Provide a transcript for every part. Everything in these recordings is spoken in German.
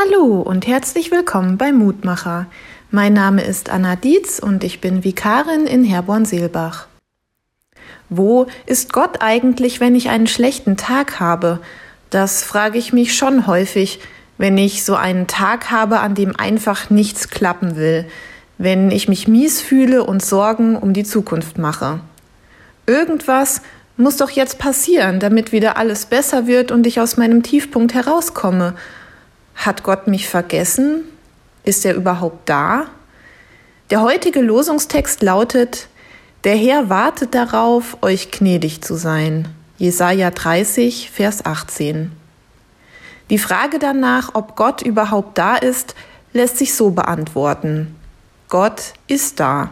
Hallo und herzlich willkommen bei Mutmacher. Mein Name ist Anna Dietz und ich bin Vikarin in Herborn-Seelbach. Wo ist Gott eigentlich, wenn ich einen schlechten Tag habe? Das frage ich mich schon häufig, wenn ich so einen Tag habe, an dem einfach nichts klappen will, wenn ich mich mies fühle und Sorgen um die Zukunft mache. Irgendwas muss doch jetzt passieren, damit wieder alles besser wird und ich aus meinem Tiefpunkt herauskomme. Hat Gott mich vergessen? Ist er überhaupt da? Der heutige Losungstext lautet, der Herr wartet darauf, euch gnädig zu sein. Jesaja 30, Vers 18. Die Frage danach, ob Gott überhaupt da ist, lässt sich so beantworten. Gott ist da.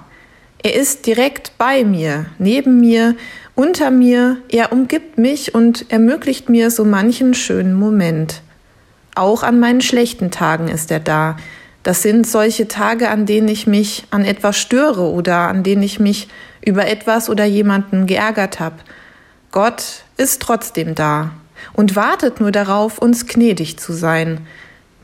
Er ist direkt bei mir, neben mir, unter mir, er umgibt mich und ermöglicht mir so manchen schönen Moment. Auch an meinen schlechten Tagen ist er da. Das sind solche Tage, an denen ich mich an etwas störe oder an denen ich mich über etwas oder jemanden geärgert habe. Gott ist trotzdem da und wartet nur darauf, uns gnädig zu sein.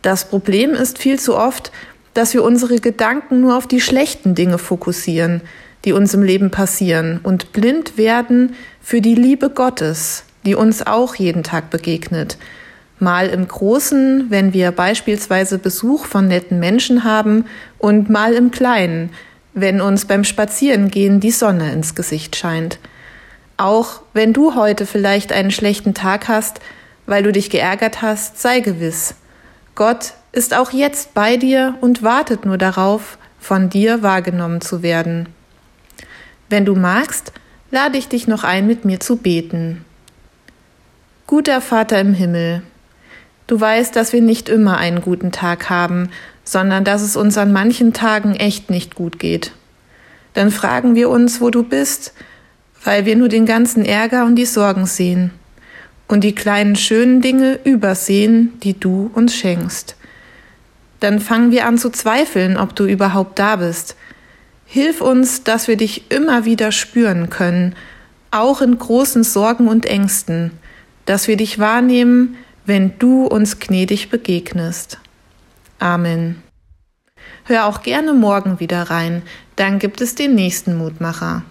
Das Problem ist viel zu oft, dass wir unsere Gedanken nur auf die schlechten Dinge fokussieren, die uns im Leben passieren und blind werden für die Liebe Gottes, die uns auch jeden Tag begegnet. Mal im Großen, wenn wir beispielsweise Besuch von netten Menschen haben, und mal im Kleinen, wenn uns beim Spazierengehen die Sonne ins Gesicht scheint. Auch wenn du heute vielleicht einen schlechten Tag hast, weil du dich geärgert hast, sei gewiss, Gott ist auch jetzt bei dir und wartet nur darauf, von dir wahrgenommen zu werden. Wenn du magst, lade ich dich noch ein, mit mir zu beten. Guter Vater im Himmel, du weißt, dass wir nicht immer einen guten Tag haben, sondern dass es uns an manchen Tagen echt nicht gut geht. Dann fragen wir uns, wo du bist, weil wir nur den ganzen Ärger und die Sorgen sehen und die kleinen schönen Dinge übersehen, die du uns schenkst. Dann fangen wir an zu zweifeln, ob du überhaupt da bist. Hilf uns, dass wir dich immer wieder spüren können, auch in großen Sorgen und Ängsten, dass wir dich wahrnehmen, wenn du uns gnädig begegnest. Amen. Hör auch gerne morgen wieder rein, dann gibt es den nächsten Mutmacher.